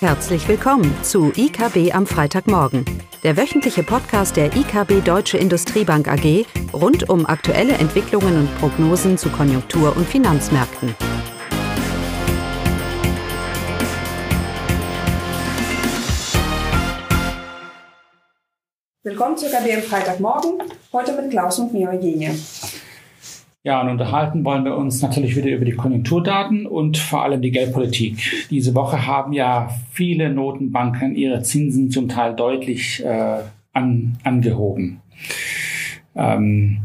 Herzlich willkommen zu IKB am Freitagmorgen, der wöchentliche Podcast der IKB Deutsche Industriebank AG rund um aktuelle Entwicklungen und Prognosen zu Konjunktur- und Finanzmärkten. Willkommen zu IKB am Freitagmorgen, heute mit Klaus und mir, Eugenie. Ja, und unterhalten wollen wir uns natürlich wieder über die Konjunkturdaten und vor allem die Geldpolitik. Diese Woche haben ja viele Notenbanken ihre Zinsen zum Teil deutlich äh, an, angehoben. Ähm,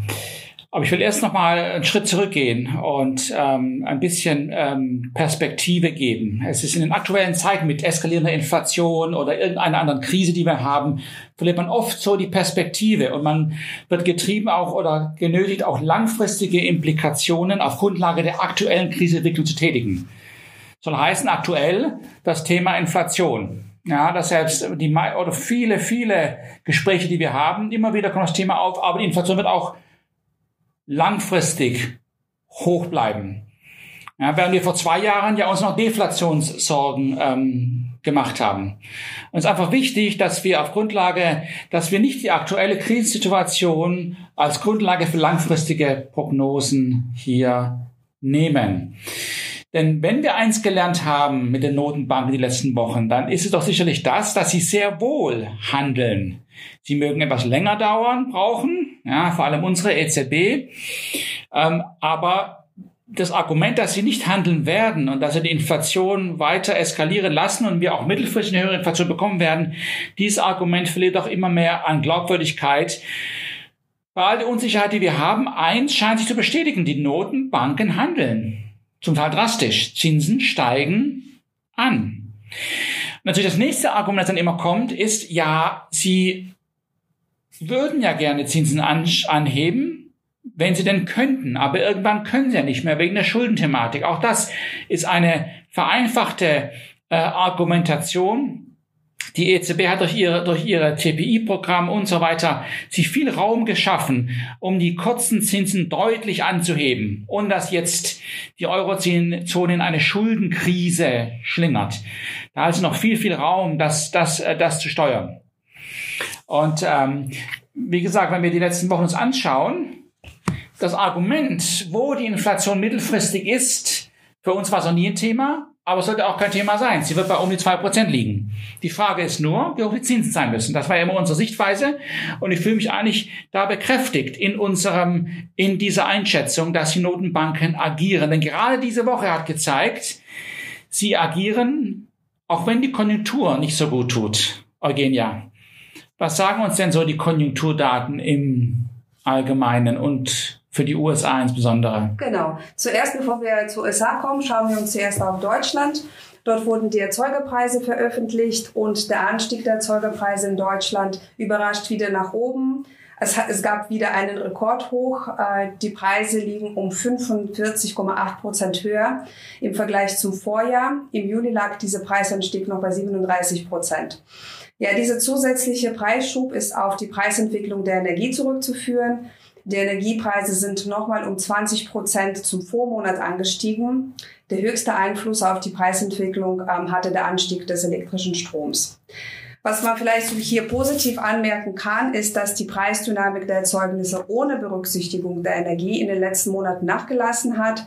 aber ich will erst noch mal einen Schritt zurückgehen und ähm, ein bisschen ähm, Perspektive geben. Es ist in den aktuellen Zeiten mit eskalierender Inflation oder irgendeiner anderen Krise, die wir haben, verliert man oft so die Perspektive und man wird getrieben auch oder genötigt, auch langfristige Implikationen auf Grundlage der aktuellen Kriseentwicklung zu tätigen. Soll heißen aktuell das Thema Inflation. Ja, dass selbst die oder viele, viele Gespräche, die wir haben, immer wieder kommt das Thema auf, aber die Inflation wird auch langfristig hoch bleiben. Ja, während wir vor zwei Jahren ja uns noch Deflationssorgen ähm, gemacht haben. Und es ist einfach wichtig, dass wir auf Grundlage, dass wir nicht die aktuelle Krisensituation als Grundlage für langfristige Prognosen hier nehmen. Denn wenn wir eins gelernt haben mit den Notenbanken die letzten Wochen, dann ist es doch sicherlich das, dass sie sehr wohl handeln. Sie mögen etwas länger dauern, brauchen, ja, vor allem unsere EZB, ähm, aber das Argument, dass sie nicht handeln werden und dass sie die Inflation weiter eskalieren lassen und wir auch mittelfristig eine höhere Inflation bekommen werden, dieses Argument verliert auch immer mehr an Glaubwürdigkeit. Bei all der Unsicherheit, die wir haben, eins scheint sich zu bestätigen, die Notenbanken handeln zum Teil drastisch. Zinsen steigen an. Natürlich das nächste Argument, das dann immer kommt, ist, ja, sie würden ja gerne Zinsen an, anheben, wenn sie denn könnten, aber irgendwann können sie ja nicht mehr wegen der Schuldenthematik. Auch das ist eine vereinfachte äh, Argumentation, die EZB hat durch ihre, durch ihre TPI-Programm und so weiter sich viel Raum geschaffen, um die kurzen Zinsen deutlich anzuheben und dass jetzt die Eurozone in eine Schuldenkrise schlingert. Da ist noch viel, viel Raum, das, das, äh, das zu steuern. Und ähm, wie gesagt, wenn wir die letzten Wochen uns anschauen, das Argument, wo die Inflation mittelfristig ist, für uns war es noch nie ein Thema aber es sollte auch kein Thema sein. Sie wird bei um die zwei Prozent liegen. Die Frage ist nur, wie hoch die Zinsen sein müssen. Das war ja immer unsere Sichtweise. Und ich fühle mich eigentlich da bekräftigt in unserem, in dieser Einschätzung, dass die Notenbanken agieren. Denn gerade diese Woche hat gezeigt, sie agieren, auch wenn die Konjunktur nicht so gut tut. Eugenia, was sagen uns denn so die Konjunkturdaten im Allgemeinen und für die USA insbesondere. Genau. Zuerst, bevor wir zu USA kommen, schauen wir uns zuerst auf Deutschland. Dort wurden die Erzeugerpreise veröffentlicht und der Anstieg der Erzeugerpreise in Deutschland überrascht wieder nach oben. Es, es gab wieder einen Rekordhoch. Äh, die Preise liegen um 45,8 Prozent höher im Vergleich zum Vorjahr. Im Juli lag dieser Preisanstieg noch bei 37 Prozent. Ja, dieser zusätzliche Preisschub ist auf die Preisentwicklung der Energie zurückzuführen. Die Energiepreise sind nochmal um 20 Prozent zum Vormonat angestiegen. Der höchste Einfluss auf die Preisentwicklung ähm, hatte der Anstieg des elektrischen Stroms. Was man vielleicht hier positiv anmerken kann, ist, dass die Preisdynamik der Erzeugnisse ohne Berücksichtigung der Energie in den letzten Monaten nachgelassen hat.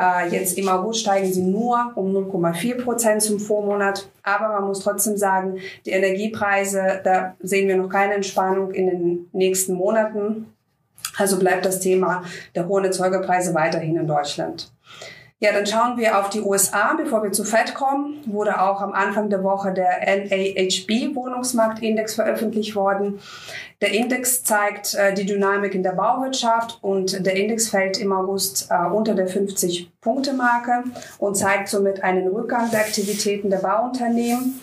Äh, jetzt im August steigen sie nur um 0,4 Prozent zum Vormonat. Aber man muss trotzdem sagen, die Energiepreise, da sehen wir noch keine Entspannung in den nächsten Monaten. Also bleibt das Thema der hohen Erzeugerpreise weiterhin in Deutschland. Ja, dann schauen wir auf die USA. Bevor wir zu FED kommen, wurde auch am Anfang der Woche der NAHB Wohnungsmarktindex veröffentlicht worden. Der Index zeigt äh, die Dynamik in der Bauwirtschaft und der Index fällt im August äh, unter der 50-Punkte-Marke und zeigt somit einen Rückgang der Aktivitäten der Bauunternehmen.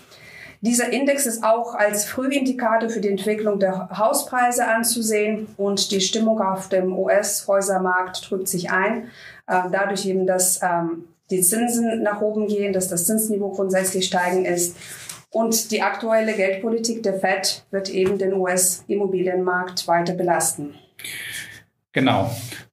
Dieser Index ist auch als Frühindikator für die Entwicklung der Hauspreise anzusehen und die Stimmung auf dem US-Häusermarkt trübt sich ein. Äh, dadurch eben, dass ähm, die Zinsen nach oben gehen, dass das Zinsniveau grundsätzlich steigen ist. Und die aktuelle Geldpolitik der Fed wird eben den US-Immobilienmarkt weiter belasten. Genau.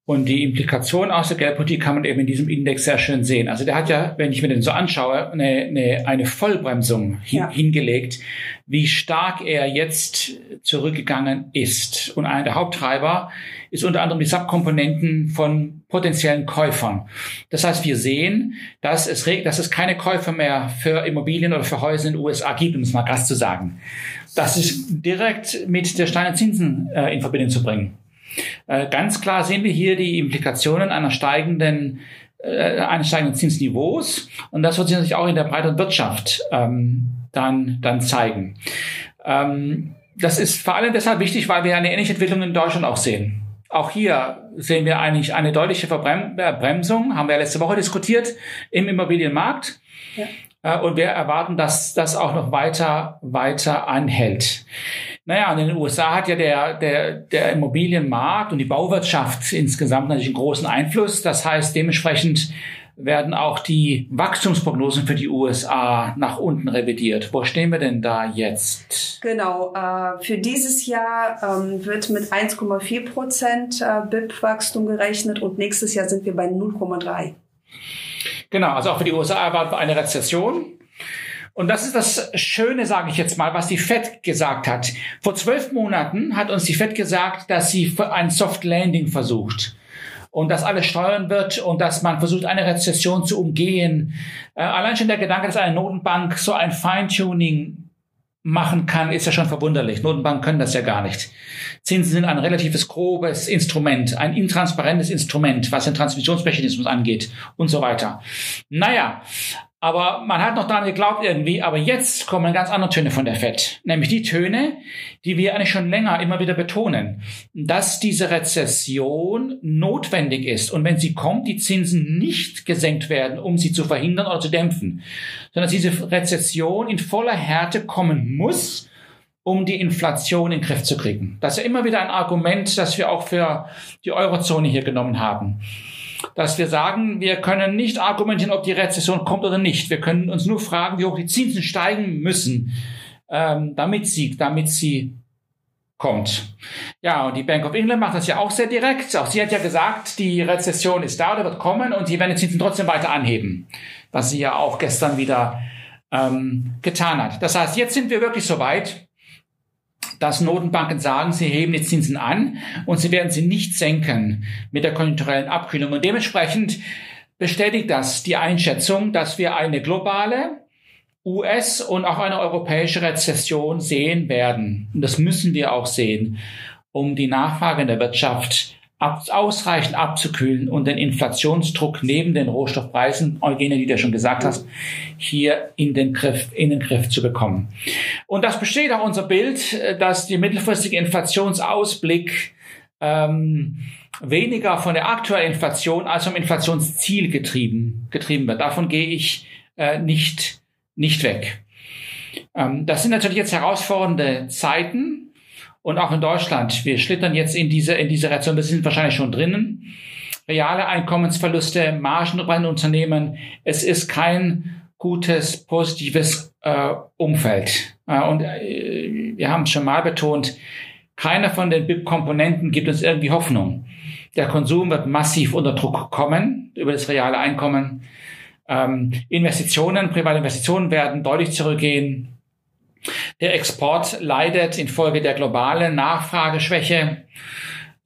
Und die Implikation aus der Geldpolitik kann man eben in diesem Index sehr schön sehen. Also der hat ja, wenn ich mir den so anschaue, eine, eine, eine Vollbremsung hin, ja. hingelegt, wie stark er jetzt zurückgegangen ist. Und einer der Haupttreiber ist unter anderem die Subkomponenten von potenziellen Käufern. Das heißt, wir sehen, dass es, dass es keine Käufer mehr für Immobilien oder für Häuser in den USA gibt, um es mal krass zu sagen. Das ist direkt mit der steigenden Zinsen äh, in Verbindung zu bringen. Äh, ganz klar sehen wir hier die Implikationen einer steigenden äh, eines steigenden Zinsniveaus und das wird sich natürlich auch in der breiteren Wirtschaft ähm, dann, dann zeigen. Ähm, das ist vor allem deshalb wichtig, weil wir eine ähnliche Entwicklung in Deutschland auch sehen. Auch hier sehen wir eigentlich eine deutliche Verbremsung, haben wir letzte Woche diskutiert, im Immobilienmarkt. Ja. Äh, und wir erwarten, dass das auch noch weiter, weiter anhält. Naja, und in den USA hat ja der, der, der Immobilienmarkt und die Bauwirtschaft insgesamt natürlich einen großen Einfluss. Das heißt, dementsprechend werden auch die Wachstumsprognosen für die USA nach unten revidiert. Wo stehen wir denn da jetzt? Genau, äh, für dieses Jahr ähm, wird mit 1,4 Prozent äh, BIP-Wachstum gerechnet und nächstes Jahr sind wir bei 0,3. Genau, also auch für die USA erwarten wir eine Rezession. Und das ist das Schöne, sage ich jetzt mal, was die Fed gesagt hat. Vor zwölf Monaten hat uns die Fed gesagt, dass sie ein Soft Landing versucht und dass alles steuern wird und dass man versucht, eine Rezession zu umgehen. Äh, allein schon der Gedanke, dass eine Notenbank so ein Feintuning machen kann, ist ja schon verwunderlich. Notenbanken können das ja gar nicht. Zinsen sind ein relatives grobes Instrument, ein intransparentes Instrument, was den Transmissionsmechanismus angeht und so weiter. Naja, aber man hat noch daran geglaubt irgendwie, aber jetzt kommen ganz andere Töne von der FED. Nämlich die Töne, die wir eigentlich schon länger immer wieder betonen, dass diese Rezession notwendig ist und wenn sie kommt, die Zinsen nicht gesenkt werden, um sie zu verhindern oder zu dämpfen, sondern dass diese Rezession in voller Härte kommen muss, um die Inflation in den Griff zu kriegen. Das ist ja immer wieder ein Argument, das wir auch für die Eurozone hier genommen haben dass wir sagen, wir können nicht argumentieren, ob die Rezession kommt oder nicht. Wir können uns nur fragen, wie hoch die Zinsen steigen müssen, ähm, damit sie, damit sie kommt. Ja, und die Bank of England macht das ja auch sehr direkt. Auch sie hat ja gesagt, die Rezession ist da oder wird kommen und sie werden die Zinsen trotzdem weiter anheben, was sie ja auch gestern wieder ähm, getan hat. Das heißt, jetzt sind wir wirklich so weit, dass Notenbanken sagen, sie heben die Zinsen an und sie werden sie nicht senken mit der konjunkturellen Abkühlung. Und dementsprechend bestätigt das die Einschätzung, dass wir eine globale US- und auch eine europäische Rezession sehen werden. Und das müssen wir auch sehen, um die Nachfrage in der Wirtschaft ab, ausreichend abzukühlen und den Inflationsdruck neben den Rohstoffpreisen, Eugene, die du schon gesagt hast, hier in den Griff, in den Griff zu bekommen. Und das besteht auch unser Bild, dass die mittelfristige Inflationsausblick ähm, weniger von der aktuellen Inflation als vom Inflationsziel getrieben, getrieben wird. Davon gehe ich äh, nicht, nicht weg. Ähm, das sind natürlich jetzt herausfordernde Zeiten, und auch in Deutschland. Wir schlittern jetzt in diese, in diese Ration, wir sind wahrscheinlich schon drinnen. Reale Einkommensverluste, Margen bei den Unternehmen. Es ist kein gutes, positives äh, Umfeld. Äh, und äh, wir haben es schon mal betont, keiner von den BIP-Komponenten gibt uns irgendwie Hoffnung. Der Konsum wird massiv unter Druck kommen über das reale Einkommen. Ähm, Investitionen, private Investitionen werden deutlich zurückgehen. Der Export leidet infolge der globalen Nachfrageschwäche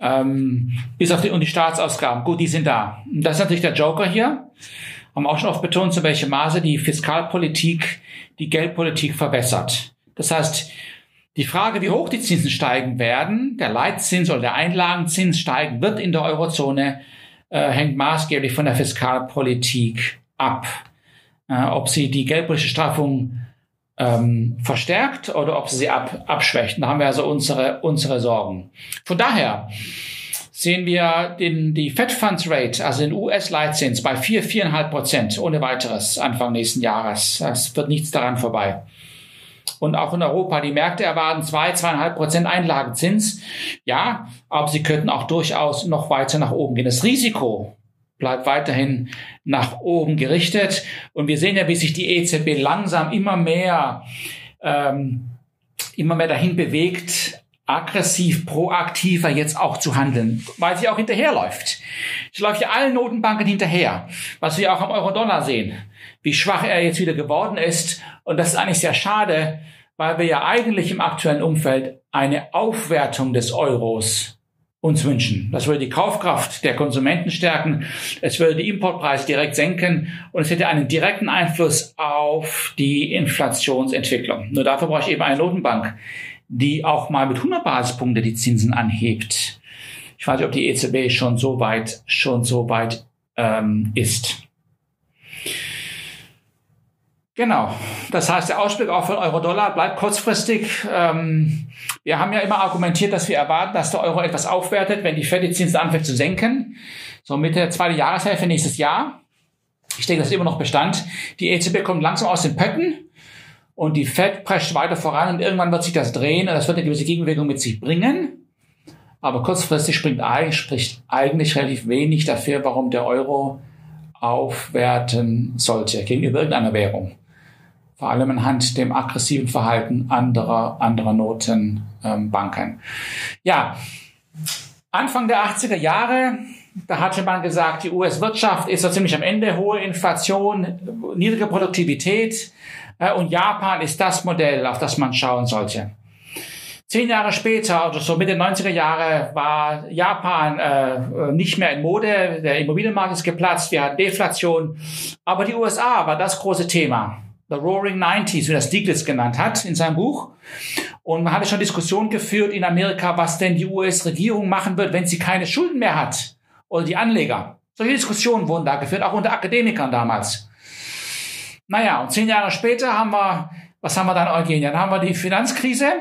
ähm, bis auf die, und die Staatsausgaben. Gut, die sind da. Das ist natürlich der Joker hier. Haben auch schon oft betont, zu welchem Maße die Fiskalpolitik die Geldpolitik verbessert. Das heißt, die Frage, wie hoch die Zinsen steigen werden, der Leitzins oder der Einlagenzins steigen wird in der Eurozone, äh, hängt maßgeblich von der Fiskalpolitik ab. Äh, ob sie die geldpolitische Straffung ähm, verstärkt oder ob sie sie ab, abschwächt. Da haben wir also unsere, unsere Sorgen. Von daher sehen wir den, die Fed Funds Rate, also den US-Leitzins bei 4, 4,5 Prozent ohne weiteres Anfang nächsten Jahres. Es wird nichts daran vorbei. Und auch in Europa, die Märkte erwarten 2, 2,5 Prozent Einlagenzins. Ja, aber sie könnten auch durchaus noch weiter nach oben gehen. Das Risiko bleibt weiterhin nach oben gerichtet. Und wir sehen ja, wie sich die EZB langsam immer mehr, ähm, immer mehr dahin bewegt, aggressiv, proaktiver jetzt auch zu handeln, weil sie auch hinterherläuft. Sie läuft ja allen Notenbanken hinterher, was wir auch am Euro-Dollar sehen, wie schwach er jetzt wieder geworden ist. Und das ist eigentlich sehr schade, weil wir ja eigentlich im aktuellen Umfeld eine Aufwertung des Euros uns wünschen. Das würde die Kaufkraft der Konsumenten stärken, es würde die Importpreise direkt senken und es hätte einen direkten Einfluss auf die Inflationsentwicklung. Nur dafür brauche ich eben eine Notenbank, die auch mal mit 100 Basispunkte die Zinsen anhebt. Ich weiß nicht, ob die EZB schon so weit, schon so weit ähm, ist. Genau. Das heißt, der Ausblick auch von Euro-Dollar bleibt kurzfristig. Ähm, wir haben ja immer argumentiert, dass wir erwarten, dass der Euro etwas aufwertet, wenn die Fed die Zinsen anfängt zu senken. So Mitte der zweiten Jahreshälfte nächstes Jahr. Ich denke, das ist immer noch Bestand. Die EZB kommt langsam aus den Pötten und die Fed prescht weiter voran und irgendwann wird sich das drehen und das wird eine gewisse Gegenbewegung mit sich bringen. Aber kurzfristig springt eigentlich, spricht eigentlich relativ wenig dafür, warum der Euro aufwerten sollte gegenüber irgendeiner Währung vor allem anhand dem aggressiven Verhalten anderer, anderer Notenbanken. Ähm, ja, Anfang der 80er Jahre, da hatte man gesagt, die US-Wirtschaft ist so ziemlich am Ende, hohe Inflation, niedrige Produktivität äh, und Japan ist das Modell, auf das man schauen sollte. Zehn Jahre später, oder so Mitte 90er Jahre, war Japan äh, nicht mehr in Mode, der Immobilienmarkt ist geplatzt, wir hatten Deflation, aber die USA war das große Thema. The Roaring Nineties, wie das Stiglitz genannt hat in seinem Buch. Und man hatte schon Diskussionen geführt in Amerika, was denn die US-Regierung machen wird, wenn sie keine Schulden mehr hat. Oder die Anleger. Solche Diskussionen wurden da geführt, auch unter Akademikern damals. Naja, und zehn Jahre später haben wir, was haben wir dann, Eugenien? Dann haben wir die Finanzkrise,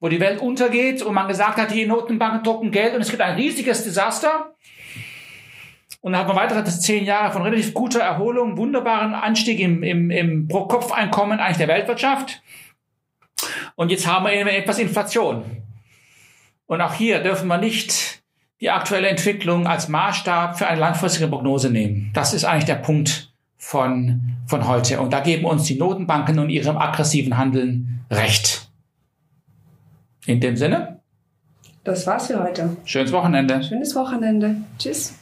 wo die Welt untergeht und man gesagt hat, die Notenbanken drucken Geld und es gibt ein riesiges Desaster. Und dann haben wir weitere zehn Jahre von relativ guter Erholung, wunderbaren Anstieg im, im, im Pro-Kopf-Einkommen eigentlich der Weltwirtschaft. Und jetzt haben wir eben etwas Inflation. Und auch hier dürfen wir nicht die aktuelle Entwicklung als Maßstab für eine langfristige Prognose nehmen. Das ist eigentlich der Punkt von, von heute. Und da geben uns die Notenbanken und ihrem aggressiven Handeln recht. In dem Sinne. Das war's für heute. Schönes Wochenende. Schönes Wochenende. Tschüss.